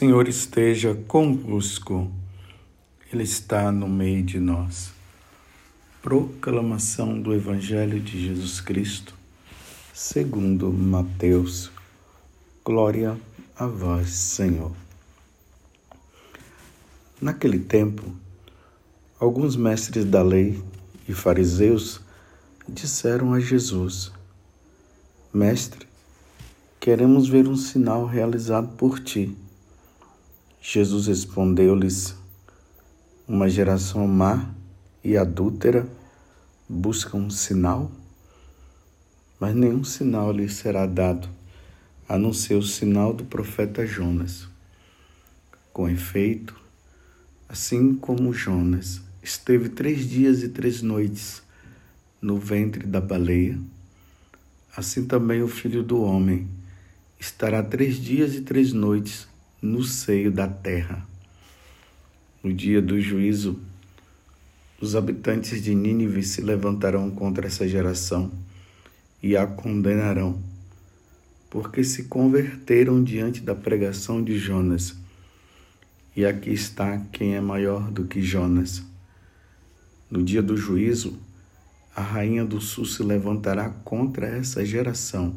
Senhor esteja convosco, Ele está no meio de nós. Proclamação do Evangelho de Jesus Cristo, segundo Mateus. Glória a vós, Senhor. Naquele tempo, alguns mestres da lei e fariseus disseram a Jesus: Mestre, queremos ver um sinal realizado por ti. Jesus respondeu-lhes: Uma geração má e adúltera busca um sinal, mas nenhum sinal lhe será dado, a não ser o sinal do profeta Jonas. Com efeito, assim como Jonas esteve três dias e três noites no ventre da baleia, assim também o filho do homem estará três dias e três noites no seio da terra. No dia do juízo, os habitantes de Nínive se levantarão contra essa geração e a condenarão, porque se converteram diante da pregação de Jonas. E aqui está quem é maior do que Jonas. No dia do juízo, a rainha do sul se levantará contra essa geração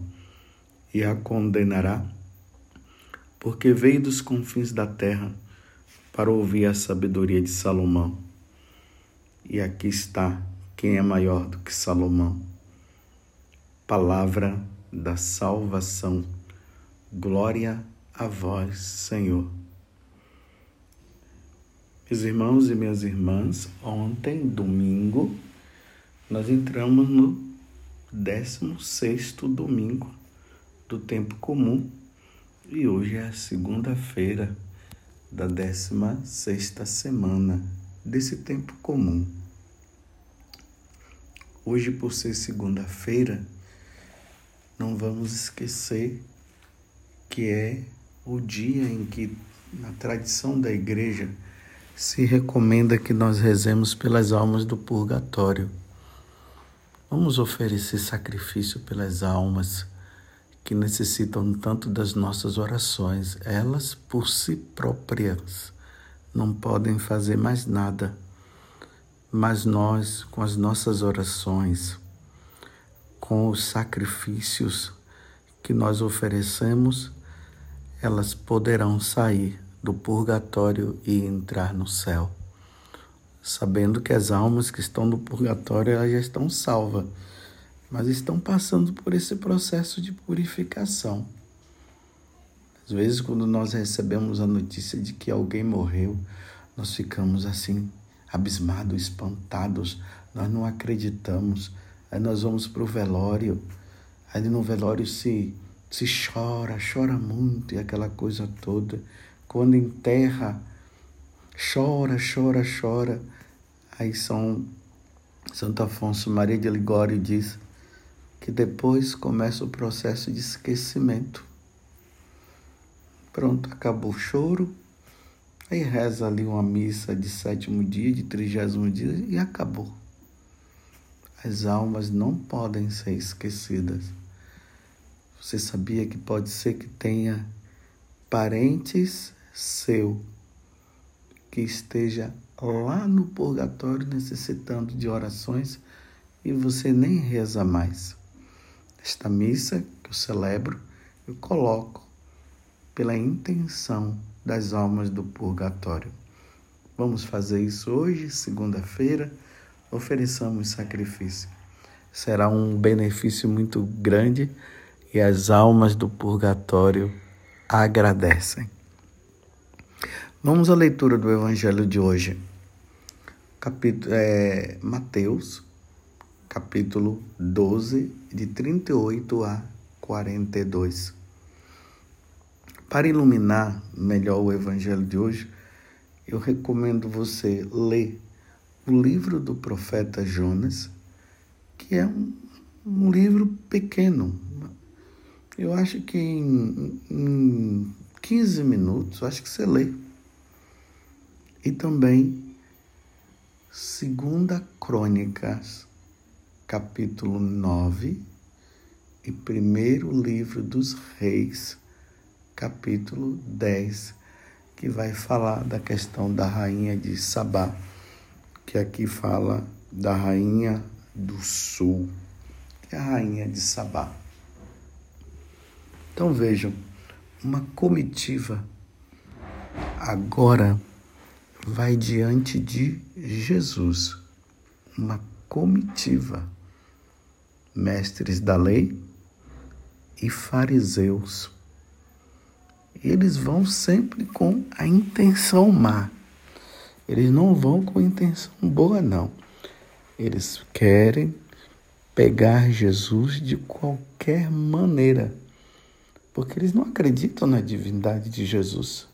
e a condenará porque veio dos confins da terra para ouvir a sabedoria de Salomão. E aqui está quem é maior do que Salomão. Palavra da salvação. Glória a vós, Senhor. Meus irmãos e minhas irmãs, ontem, domingo, nós entramos no 16 domingo do tempo comum e hoje é a segunda-feira da 16 sexta semana desse tempo comum. Hoje, por ser segunda-feira, não vamos esquecer que é o dia em que, na tradição da igreja, se recomenda que nós rezemos pelas almas do purgatório. Vamos oferecer sacrifício pelas almas que necessitam tanto das nossas orações. Elas, por si próprias, não podem fazer mais nada. Mas nós, com as nossas orações, com os sacrifícios que nós oferecemos, elas poderão sair do purgatório e entrar no céu. Sabendo que as almas que estão no purgatório elas já estão salvas mas estão passando por esse processo de purificação. Às vezes, quando nós recebemos a notícia de que alguém morreu, nós ficamos assim, abismados, espantados, nós não acreditamos. Aí nós vamos para o velório, aí no velório se, se chora, chora muito e aquela coisa toda. Quando enterra, chora, chora, chora. Aí São Santo Afonso Maria de Ligório diz que depois começa o processo de esquecimento. Pronto, acabou o choro, aí reza ali uma missa de sétimo dia, de trigésimo dia e acabou. As almas não podem ser esquecidas. Você sabia que pode ser que tenha parentes seu que esteja lá no purgatório necessitando de orações e você nem reza mais. Esta missa que eu celebro, eu coloco pela intenção das almas do purgatório. Vamos fazer isso hoje, segunda-feira, ofereçamos sacrifício. Será um benefício muito grande e as almas do purgatório agradecem. Vamos à leitura do Evangelho de hoje. Capítulo, é, Mateus, capítulo 12, de 38 a 42. Para iluminar melhor o evangelho de hoje, eu recomendo você ler o livro do profeta Jonas, que é um, um livro pequeno. Eu acho que em, em 15 minutos, acho que você lê. E também Segunda Crônicas capítulo 9 e primeiro livro dos reis, capítulo 10. que vai falar da questão da rainha de Sabá, que aqui fala da rainha do sul, que é a rainha de Sabá. Então vejam, uma comitiva agora vai diante de Jesus, uma comitiva, mestres da lei e fariseus. Eles vão sempre com a intenção má. Eles não vão com intenção boa, não. Eles querem pegar Jesus de qualquer maneira, porque eles não acreditam na divindade de Jesus.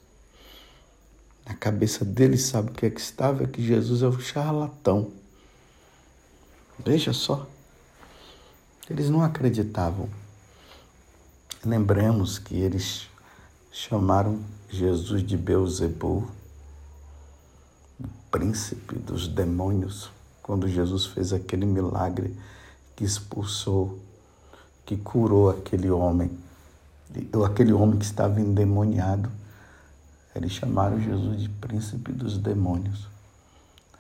Na cabeça deles, sabe o que é que estava? É que Jesus é o charlatão. Veja só. Eles não acreditavam. Lembramos que eles chamaram Jesus de Beuzebu, príncipe dos demônios, quando Jesus fez aquele milagre que expulsou, que curou aquele homem, aquele homem que estava endemoniado. Eles chamaram Jesus de príncipe dos demônios.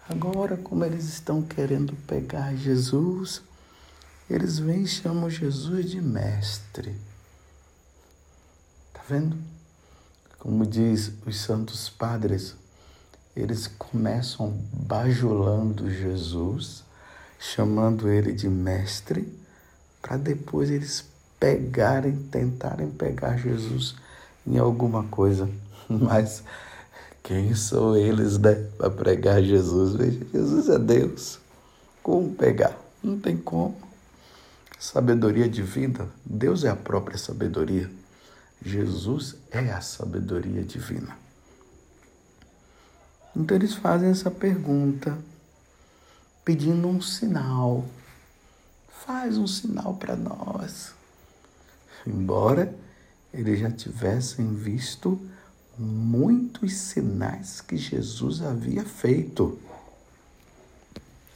Agora, como eles estão querendo pegar Jesus, eles vêm e chamam Jesus de mestre. Tá vendo? Como diz os santos padres, eles começam bajulando Jesus, chamando ele de mestre, para depois eles pegarem, tentarem pegar Jesus em alguma coisa. Mas quem são eles, né, para pregar Jesus? Jesus é Deus. Como pegar? Não tem como. Sabedoria divina, Deus é a própria sabedoria. Jesus é a sabedoria divina. Então eles fazem essa pergunta, pedindo um sinal. Faz um sinal para nós. Embora eles já tivessem visto muitos sinais que Jesus havia feito.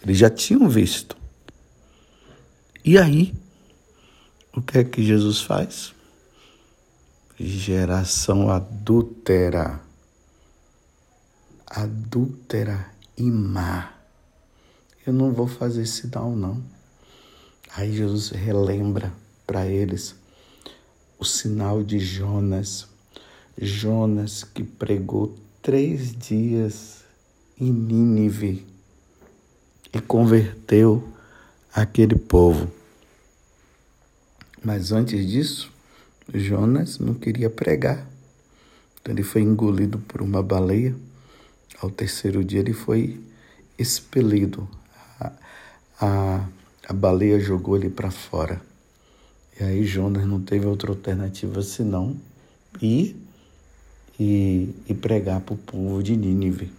Eles já tinham visto. E aí, o que é que Jesus faz? geração adúltera, adúltera e má. Eu não vou fazer sinal, não. Aí Jesus relembra para eles o sinal de Jonas. Jonas que pregou três dias em Nínive e converteu aquele povo. Mas antes disso, Jonas não queria pregar. Então ele foi engolido por uma baleia. Ao terceiro dia ele foi expelido. A, a, a baleia jogou ele para fora. E aí Jonas não teve outra alternativa senão ir e, e pregar para o povo de Nínive.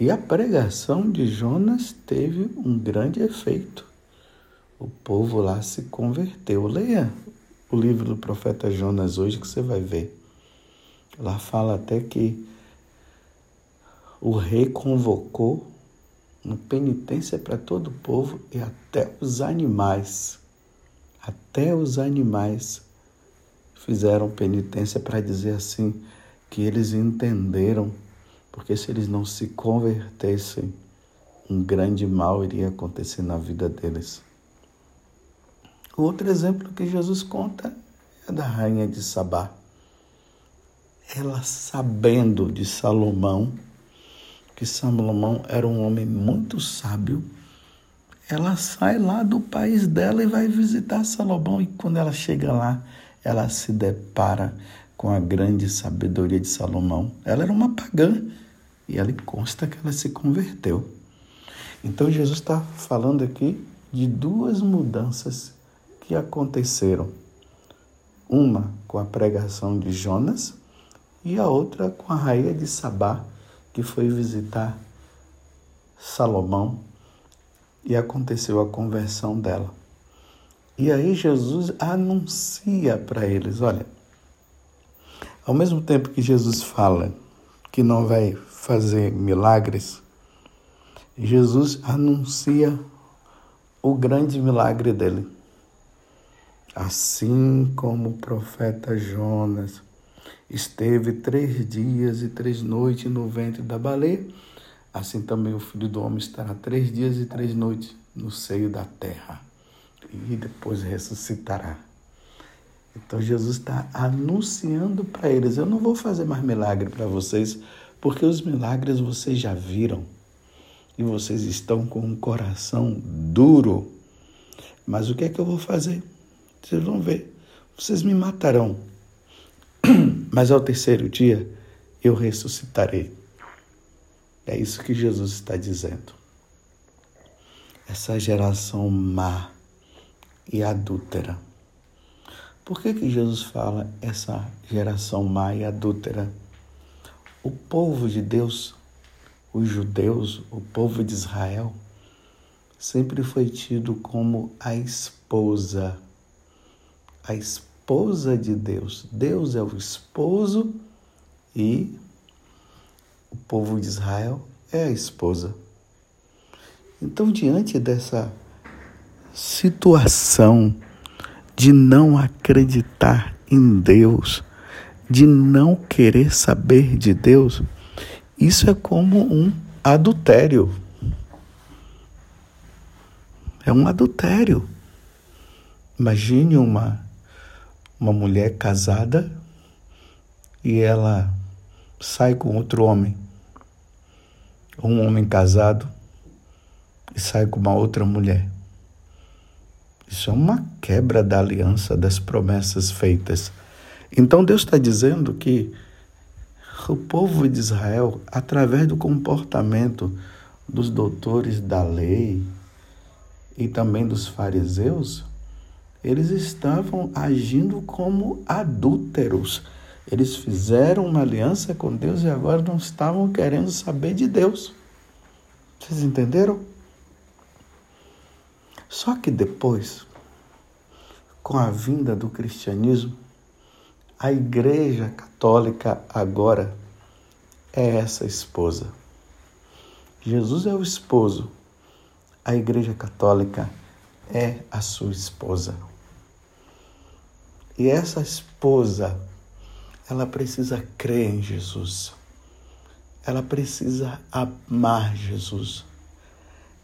E a pregação de Jonas teve um grande efeito. O povo lá se converteu. Leia o livro do profeta Jonas hoje que você vai ver. Lá fala até que o rei convocou uma penitência para todo o povo e até os animais. Até os animais fizeram penitência para dizer assim que eles entenderam, porque se eles não se convertessem, um grande mal iria acontecer na vida deles. Outro exemplo que Jesus conta é da rainha de Sabá. Ela sabendo de Salomão, que Salomão era um homem muito sábio, ela sai lá do país dela e vai visitar Salomão. E quando ela chega lá, ela se depara com a grande sabedoria de Salomão. Ela era uma pagã e ela consta que ela se converteu. Então Jesus está falando aqui de duas mudanças que aconteceram. Uma com a pregação de Jonas e a outra com a rainha de Sabá, que foi visitar Salomão e aconteceu a conversão dela. E aí Jesus anuncia para eles: olha, ao mesmo tempo que Jesus fala que não vai fazer milagres, Jesus anuncia o grande milagre dele. Assim como o profeta Jonas Esteve três dias e três noites no ventre da baleia, assim também o filho do homem estará três dias e três noites no seio da terra e depois ressuscitará. Então Jesus está anunciando para eles: eu não vou fazer mais milagre para vocês, porque os milagres vocês já viram e vocês estão com um coração duro. Mas o que é que eu vou fazer? Vocês vão ver. Vocês me matarão. Mas ao terceiro dia eu ressuscitarei. É isso que Jesus está dizendo. Essa geração má e adúltera. Por que, que Jesus fala essa geração má e adúltera? O povo de Deus, os judeus, o povo de Israel, sempre foi tido como a esposa, a esposa de Deus. Deus é o esposo e o povo de Israel é a esposa. Então, diante dessa situação de não acreditar em Deus, de não querer saber de Deus, isso é como um adultério. É um adultério. Imagine uma, uma mulher casada e ela sai com outro homem. Um homem casado e sai com uma outra mulher. Isso é uma quebra da aliança, das promessas feitas. Então Deus está dizendo que o povo de Israel, através do comportamento dos doutores da lei e também dos fariseus, eles estavam agindo como adúlteros. Eles fizeram uma aliança com Deus e agora não estavam querendo saber de Deus. Vocês entenderam? Só que depois, com a vinda do cristianismo, a Igreja Católica agora é essa esposa. Jesus é o esposo, a Igreja Católica é a sua esposa. E essa esposa, ela precisa crer em Jesus. Ela precisa amar Jesus.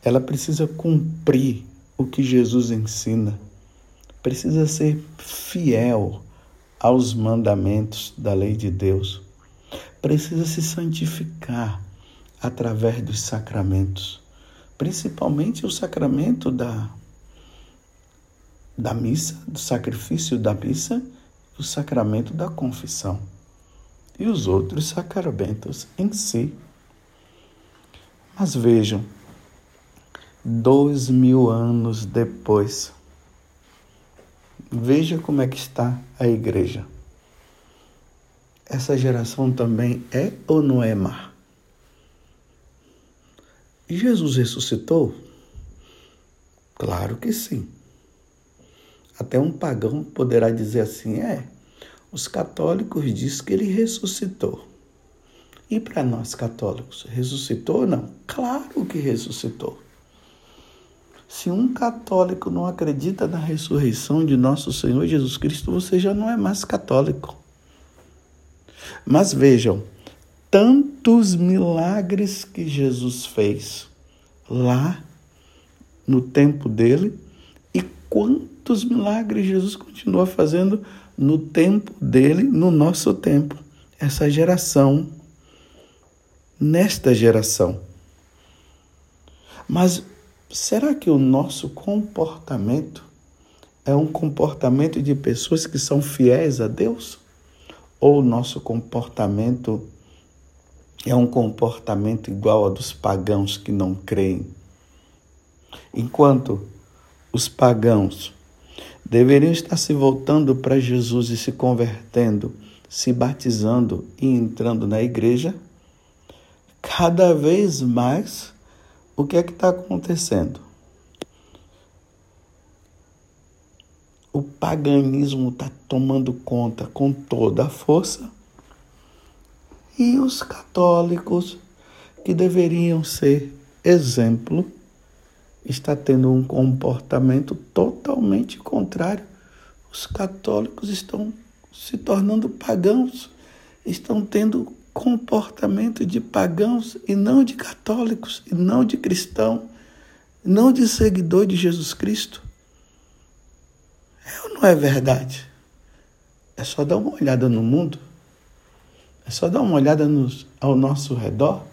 Ela precisa cumprir o que Jesus ensina, precisa ser fiel aos mandamentos da lei de Deus, precisa se santificar através dos sacramentos, principalmente o sacramento da, da missa, do sacrifício da missa, o sacramento da confissão e os outros sacramentos em si. Mas vejam, dois mil anos depois. Veja como é que está a igreja. Essa geração também é ou não é má? Jesus ressuscitou? Claro que sim. Até um pagão poderá dizer assim: é, os católicos dizem que ele ressuscitou. E para nós católicos, ressuscitou ou não? Claro que ressuscitou. Se um católico não acredita na ressurreição de nosso Senhor Jesus Cristo, você já não é mais católico. Mas vejam, tantos milagres que Jesus fez lá no tempo dele e quantos milagres Jesus continua fazendo no tempo dele, no nosso tempo. Essa geração, nesta geração. Mas Será que o nosso comportamento é um comportamento de pessoas que são fiéis a Deus? Ou o nosso comportamento é um comportamento igual ao dos pagãos que não creem? Enquanto os pagãos deveriam estar se voltando para Jesus e se convertendo, se batizando e entrando na igreja, cada vez mais o que é que está acontecendo? O paganismo está tomando conta com toda a força e os católicos, que deveriam ser exemplo, está tendo um comportamento totalmente contrário. Os católicos estão se tornando pagãos, estão tendo comportamento de pagãos e não de católicos, e não de cristão, não de seguidor de Jesus Cristo. É ou não é verdade? É só dar uma olhada no mundo, é só dar uma olhada nos, ao nosso redor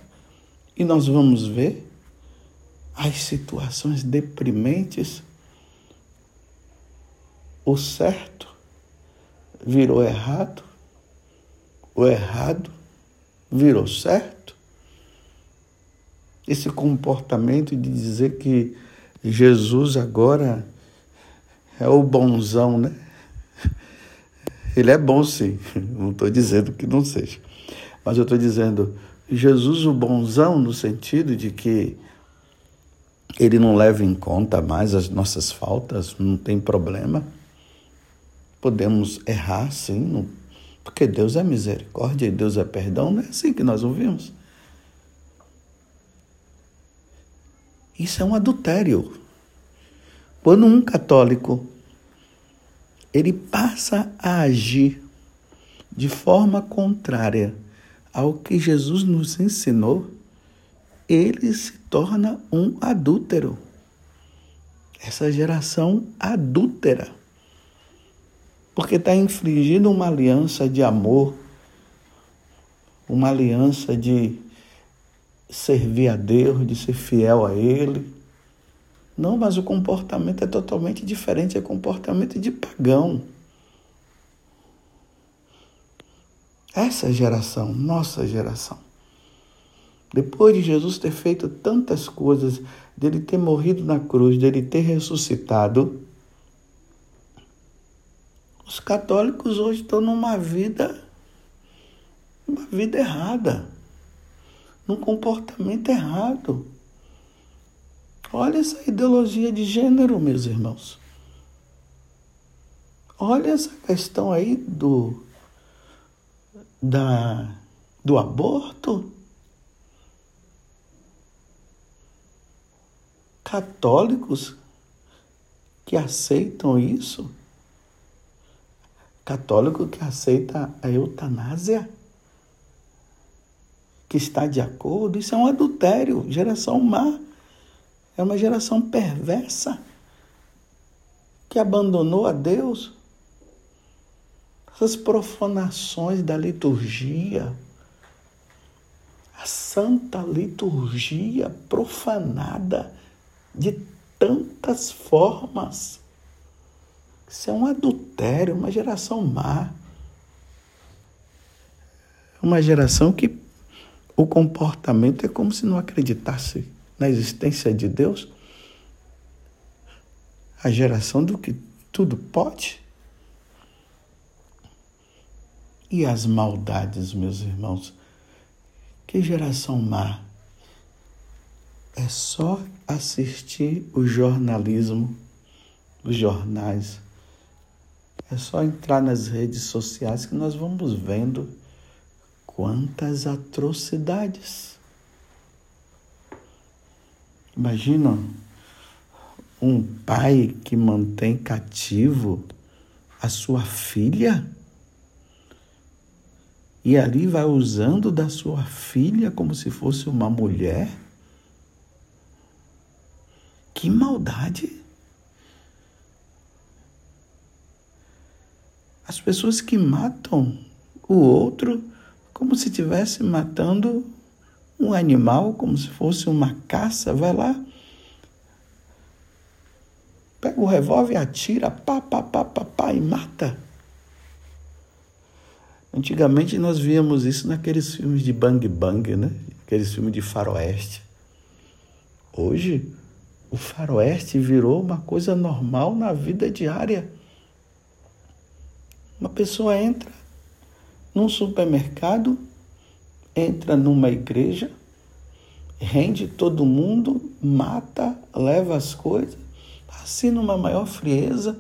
e nós vamos ver as situações deprimentes. O certo virou errado, o errado virou certo. Esse comportamento de dizer que Jesus agora é o bonzão, né? Ele é bom sim, não estou dizendo que não seja. Mas eu estou dizendo, Jesus o bonzão no sentido de que ele não leva em conta mais as nossas faltas, não tem problema. Podemos errar sim, não porque Deus é misericórdia e Deus é perdão, não é assim que nós ouvimos. Isso é um adultério. Quando um católico ele passa a agir de forma contrária ao que Jesus nos ensinou, ele se torna um adúltero. Essa geração adúltera porque está infringindo uma aliança de amor, uma aliança de servir a Deus, de ser fiel a Ele. Não, mas o comportamento é totalmente diferente, é comportamento de pagão. Essa geração, nossa geração, depois de Jesus ter feito tantas coisas, dele ter morrido na cruz, dele ter ressuscitado, os católicos hoje estão numa vida, uma vida errada, num comportamento errado. Olha essa ideologia de gênero, meus irmãos. Olha essa questão aí do da do aborto. Católicos que aceitam isso católico que aceita a eutanásia, que está de acordo, isso é um adultério, geração má. É uma geração perversa que abandonou a Deus. Essas profanações da liturgia, a santa liturgia profanada de tantas formas. Isso é um adultério, uma geração má. Uma geração que o comportamento é como se não acreditasse na existência de Deus. A geração do que tudo pode. E as maldades, meus irmãos. Que geração má. É só assistir o jornalismo, os jornais, é só entrar nas redes sociais que nós vamos vendo quantas atrocidades. Imagina um pai que mantém cativo a sua filha e ali vai usando da sua filha como se fosse uma mulher. Que maldade! Pessoas que matam o outro como se estivesse matando um animal, como se fosse uma caça, vai lá, pega o revólver, atira, pá, pá, pá, pá, pá e mata. Antigamente nós víamos isso naqueles filmes de bang bang, né? Aqueles filmes de faroeste. Hoje, o faroeste virou uma coisa normal na vida diária. Uma pessoa entra num supermercado, entra numa igreja, rende todo mundo, mata, leva as coisas, assim numa maior frieza.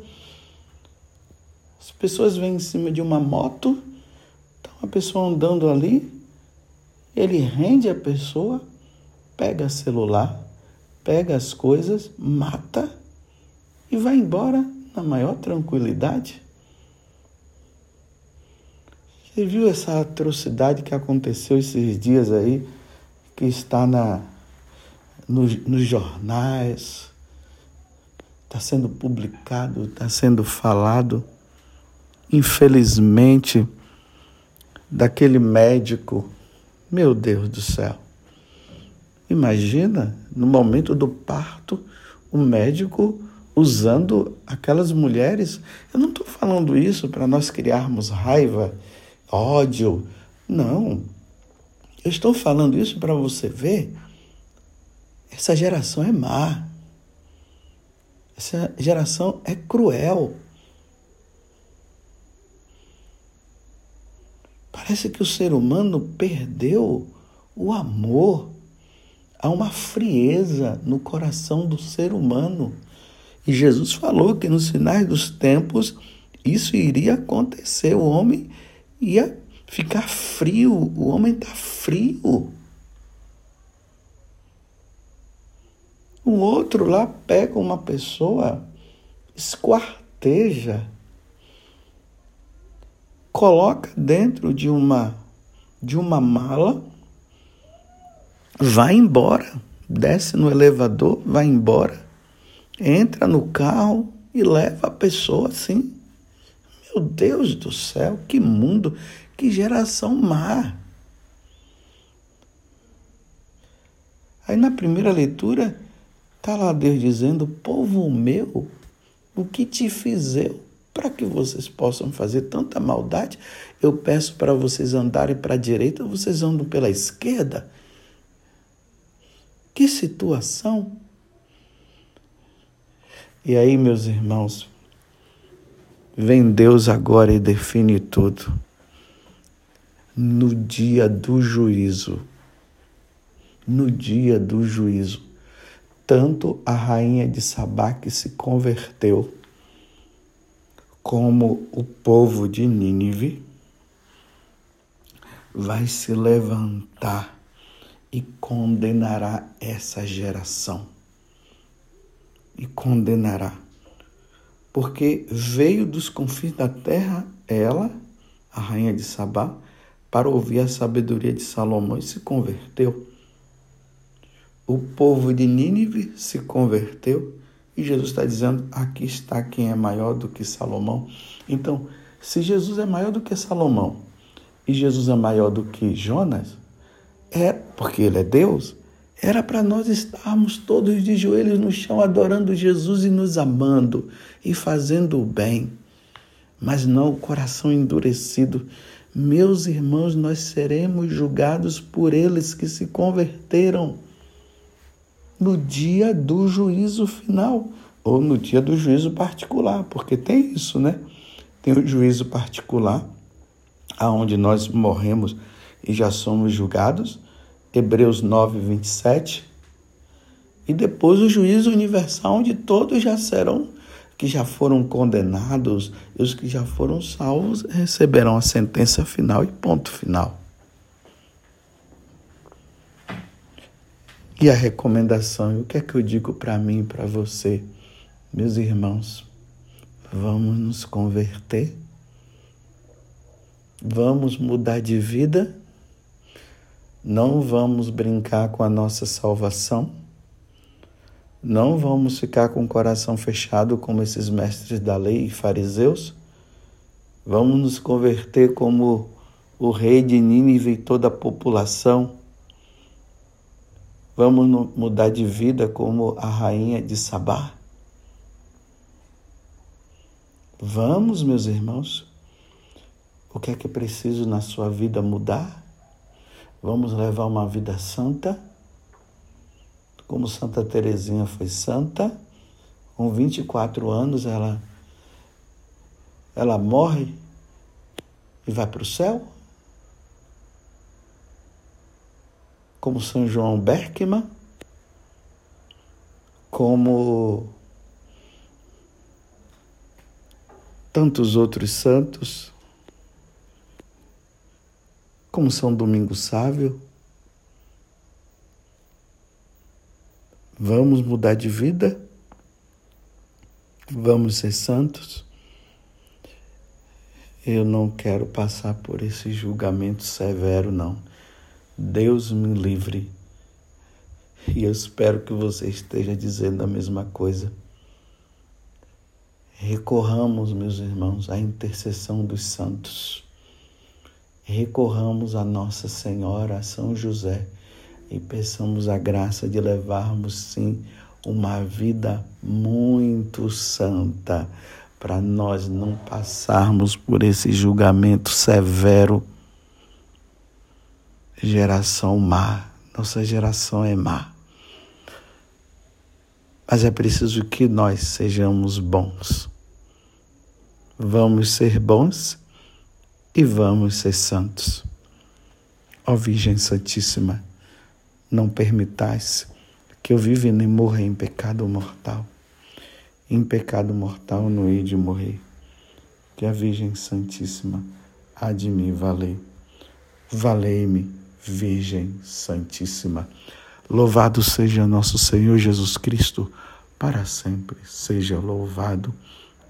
As pessoas vêm em cima de uma moto, tá uma pessoa andando ali, ele rende a pessoa, pega celular, pega as coisas, mata e vai embora na maior tranquilidade. Você viu essa atrocidade que aconteceu esses dias aí, que está na, nos, nos jornais, está sendo publicado, está sendo falado. Infelizmente, daquele médico, meu Deus do céu. Imagina, no momento do parto, o médico usando aquelas mulheres. Eu não estou falando isso para nós criarmos raiva, ódio. Não. Eu estou falando isso para você ver. Essa geração é má. Essa geração é cruel. Parece que o ser humano perdeu o amor. Há uma frieza no coração do ser humano. E Jesus falou que nos finais dos tempos isso iria acontecer. O homem ia ficar frio. O homem está frio. O outro lá pega uma pessoa, esquarteja, coloca dentro de uma de uma mala, vai embora, desce no elevador, vai embora, entra no carro e leva a pessoa assim. Meu Deus do céu, que mundo, que geração má. Aí na primeira leitura Está lá Deus dizendo: Povo meu, o que te fiz eu para que vocês possam fazer tanta maldade? Eu peço para vocês andarem para a direita, vocês andam pela esquerda. Que situação! E aí, meus irmãos, vem Deus agora e define tudo. No dia do juízo. No dia do juízo tanto a rainha de Sabá que se converteu, como o povo de Nínive, vai se levantar e condenará essa geração. E condenará. Porque veio dos confins da terra ela, a rainha de Sabá, para ouvir a sabedoria de Salomão e se converteu o povo de Nínive se converteu e Jesus está dizendo: aqui está quem é maior do que Salomão. Então, se Jesus é maior do que Salomão e Jesus é maior do que Jonas, é porque ele é Deus. Era para nós estarmos todos de joelhos no chão adorando Jesus e nos amando e fazendo o bem, mas não o coração endurecido. Meus irmãos, nós seremos julgados por eles que se converteram no dia do juízo final ou no dia do juízo particular, porque tem isso, né? Tem o juízo particular, aonde nós morremos e já somos julgados, Hebreus 9, 27, e depois o juízo universal, onde todos já serão, que já foram condenados e os que já foram salvos receberão a sentença final e ponto final. E a recomendação, o que é que eu digo para mim e para você, meus irmãos? Vamos nos converter? Vamos mudar de vida? Não vamos brincar com a nossa salvação? Não vamos ficar com o coração fechado como esses mestres da lei e fariseus? Vamos nos converter como o rei de Nínive e toda a população? Vamos mudar de vida como a rainha de Sabá? Vamos, meus irmãos. O que é que é preciso na sua vida mudar? Vamos levar uma vida santa? Como Santa Teresinha foi santa, com 24 anos ela ela morre e vai para o céu? como São João Berkman, como tantos outros santos, como São Domingo Sávio. Vamos mudar de vida? Vamos ser santos? Eu não quero passar por esse julgamento severo, não. Deus me livre. E eu espero que você esteja dizendo a mesma coisa. Recorramos, meus irmãos, à intercessão dos santos. Recorramos a Nossa Senhora, a São José, e peçamos a graça de levarmos, sim, uma vida muito santa, para nós não passarmos por esse julgamento severo. Geração má, nossa geração é má. Mas é preciso que nós sejamos bons. Vamos ser bons e vamos ser santos. Ó Virgem Santíssima, não permitais que eu viva e nem morra em pecado mortal. Em pecado mortal no hei de morrer. Que a Virgem Santíssima há de me valer. Valei-me, Virgem Santíssima. Louvado seja nosso Senhor Jesus Cristo, para sempre seja louvado,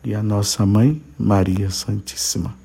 e a nossa Mãe, Maria Santíssima.